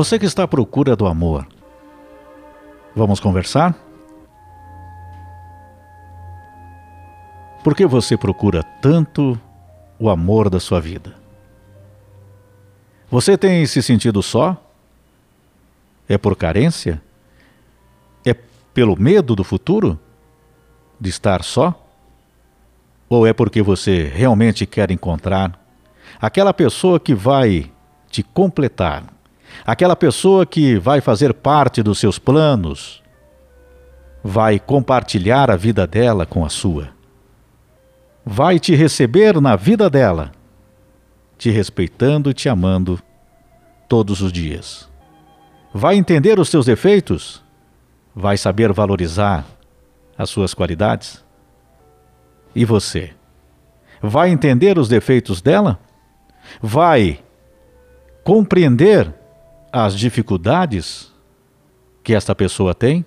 Você que está à procura do amor, vamos conversar? Por que você procura tanto o amor da sua vida? Você tem se sentido só? É por carência? É pelo medo do futuro? De estar só? Ou é porque você realmente quer encontrar aquela pessoa que vai te completar, aquela pessoa que vai fazer parte dos seus planos, vai compartilhar a vida dela com a sua? vai te receber na vida dela, te respeitando e te amando todos os dias. Vai entender os seus defeitos? Vai saber valorizar as suas qualidades? E você? Vai entender os defeitos dela? Vai compreender as dificuldades que esta pessoa tem?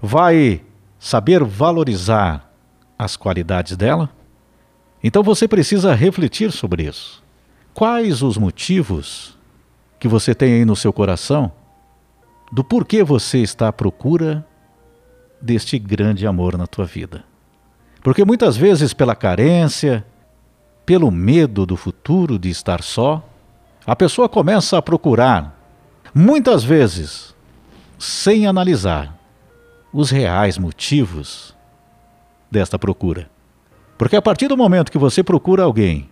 Vai saber valorizar as qualidades dela? Então você precisa refletir sobre isso. Quais os motivos que você tem aí no seu coração do porquê você está à procura deste grande amor na tua vida? Porque muitas vezes, pela carência, pelo medo do futuro de estar só, a pessoa começa a procurar, muitas vezes, sem analisar os reais motivos desta procura. Porque a partir do momento que você procura alguém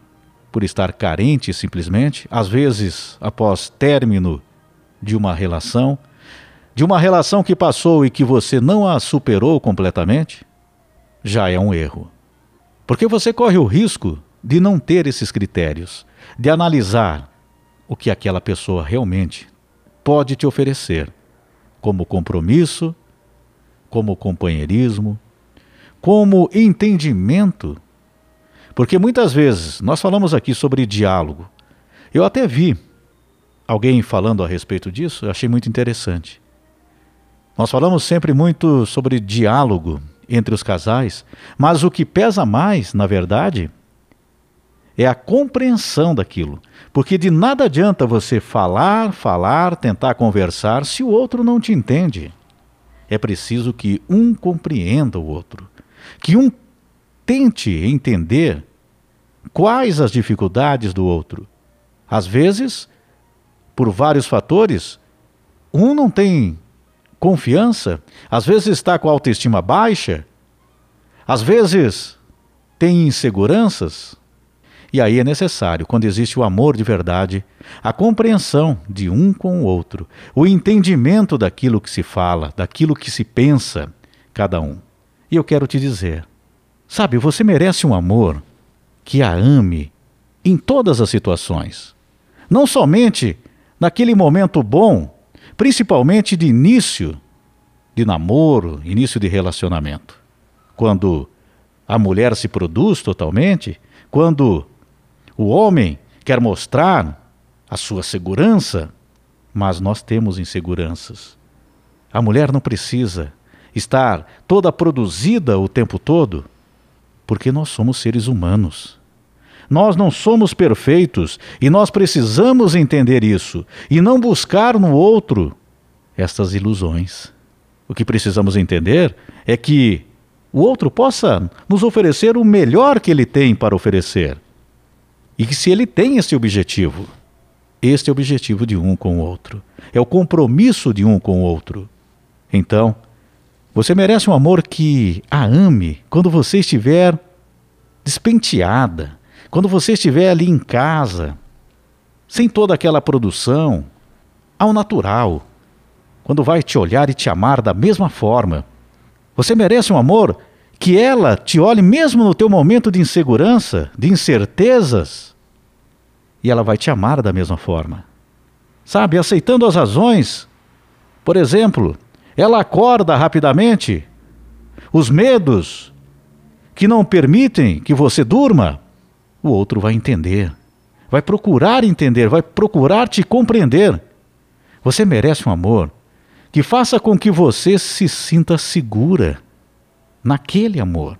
por estar carente simplesmente, às vezes após término de uma relação, de uma relação que passou e que você não a superou completamente, já é um erro. Porque você corre o risco de não ter esses critérios, de analisar o que aquela pessoa realmente pode te oferecer, como compromisso, como companheirismo, como entendimento. Porque muitas vezes nós falamos aqui sobre diálogo. Eu até vi alguém falando a respeito disso, achei muito interessante. Nós falamos sempre muito sobre diálogo entre os casais, mas o que pesa mais, na verdade, é a compreensão daquilo. Porque de nada adianta você falar, falar, tentar conversar se o outro não te entende. É preciso que um compreenda o outro que um tente entender quais as dificuldades do outro. Às vezes, por vários fatores, um não tem confiança, às vezes está com a autoestima baixa, às vezes tem inseguranças. E aí é necessário, quando existe o amor de verdade, a compreensão de um com o outro, o entendimento daquilo que se fala, daquilo que se pensa, cada um. E eu quero te dizer: sabe, você merece um amor que a ame em todas as situações. Não somente naquele momento bom, principalmente de início de namoro, início de relacionamento. Quando a mulher se produz totalmente, quando o homem quer mostrar a sua segurança, mas nós temos inseguranças. A mulher não precisa estar toda produzida o tempo todo? Porque nós somos seres humanos. Nós não somos perfeitos e nós precisamos entender isso e não buscar no outro estas ilusões. O que precisamos entender é que o outro possa nos oferecer o melhor que ele tem para oferecer. E que se ele tem esse objetivo, este é o objetivo de um com o outro, é o compromisso de um com o outro. Então, você merece um amor que a ame quando você estiver despenteada, quando você estiver ali em casa, sem toda aquela produção, ao natural, quando vai te olhar e te amar da mesma forma. Você merece um amor que ela te olhe mesmo no teu momento de insegurança, de incertezas, e ela vai te amar da mesma forma. Sabe, aceitando as razões. Por exemplo, ela acorda rapidamente. Os medos que não permitem que você durma, o outro vai entender, vai procurar entender, vai procurar te compreender. Você merece um amor que faça com que você se sinta segura naquele amor,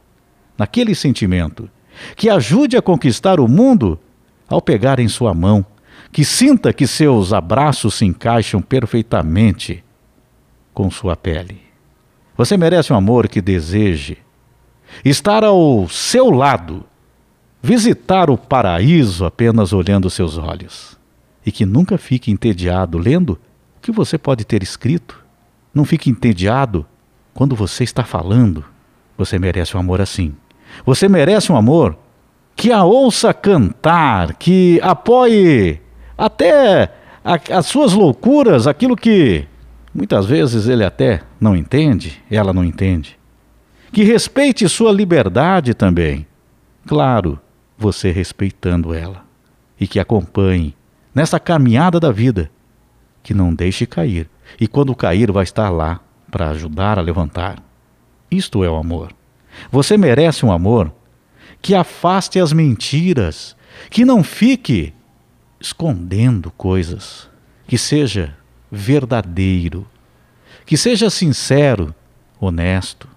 naquele sentimento, que ajude a conquistar o mundo ao pegar em sua mão, que sinta que seus abraços se encaixam perfeitamente com sua pele. Você merece um amor que deseje estar ao seu lado, visitar o paraíso apenas olhando seus olhos e que nunca fique entediado lendo o que você pode ter escrito. Não fique entediado quando você está falando. Você merece um amor assim. Você merece um amor que a ouça cantar, que apoie até a, as suas loucuras, aquilo que muitas vezes ele até não entende, ela não entende. Que respeite sua liberdade também. Claro, você respeitando ela. E que acompanhe nessa caminhada da vida. Que não deixe cair. E quando cair, vai estar lá para ajudar a levantar. Isto é o amor. Você merece um amor que afaste as mentiras, que não fique escondendo coisas, que seja verdadeiro, que seja sincero, honesto,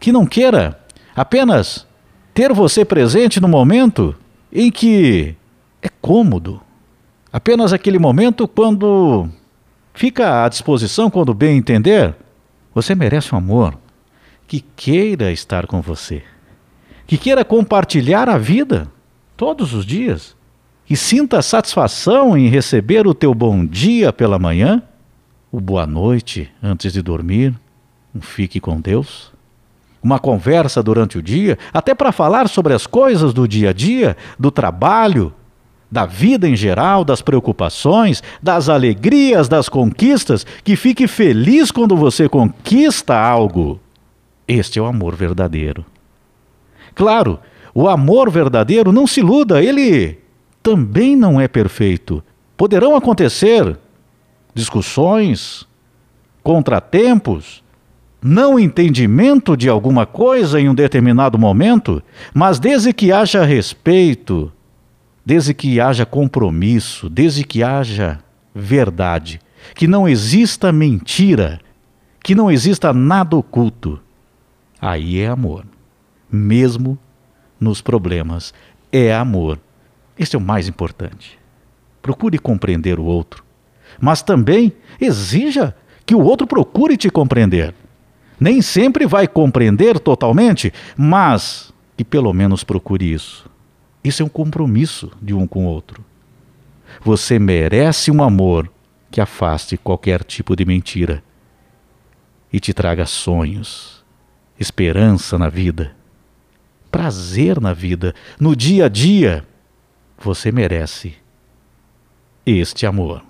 que não queira apenas ter você presente no momento em que é cômodo, apenas aquele momento quando fica à disposição, quando bem entender, você merece um amor que queira estar com você, que queira compartilhar a vida todos os dias, e sinta satisfação em receber o teu bom dia pela manhã, o boa noite antes de dormir, um fique com Deus, uma conversa durante o dia, até para falar sobre as coisas do dia a dia, do trabalho, da vida em geral, das preocupações, das alegrias, das conquistas, que fique feliz quando você conquista algo. Este é o amor verdadeiro. Claro, o amor verdadeiro não se iluda, ele também não é perfeito. Poderão acontecer discussões, contratempos, não entendimento de alguma coisa em um determinado momento, mas desde que haja respeito, desde que haja compromisso, desde que haja verdade, que não exista mentira, que não exista nada oculto, aí é amor. Mesmo nos problemas, é amor. Este é o mais importante. Procure compreender o outro, mas também exija que o outro procure te compreender. Nem sempre vai compreender totalmente, mas que pelo menos procure isso. Isso é um compromisso de um com o outro. Você merece um amor que afaste qualquer tipo de mentira e te traga sonhos, esperança na vida, prazer na vida, no dia a dia. Você merece este amor.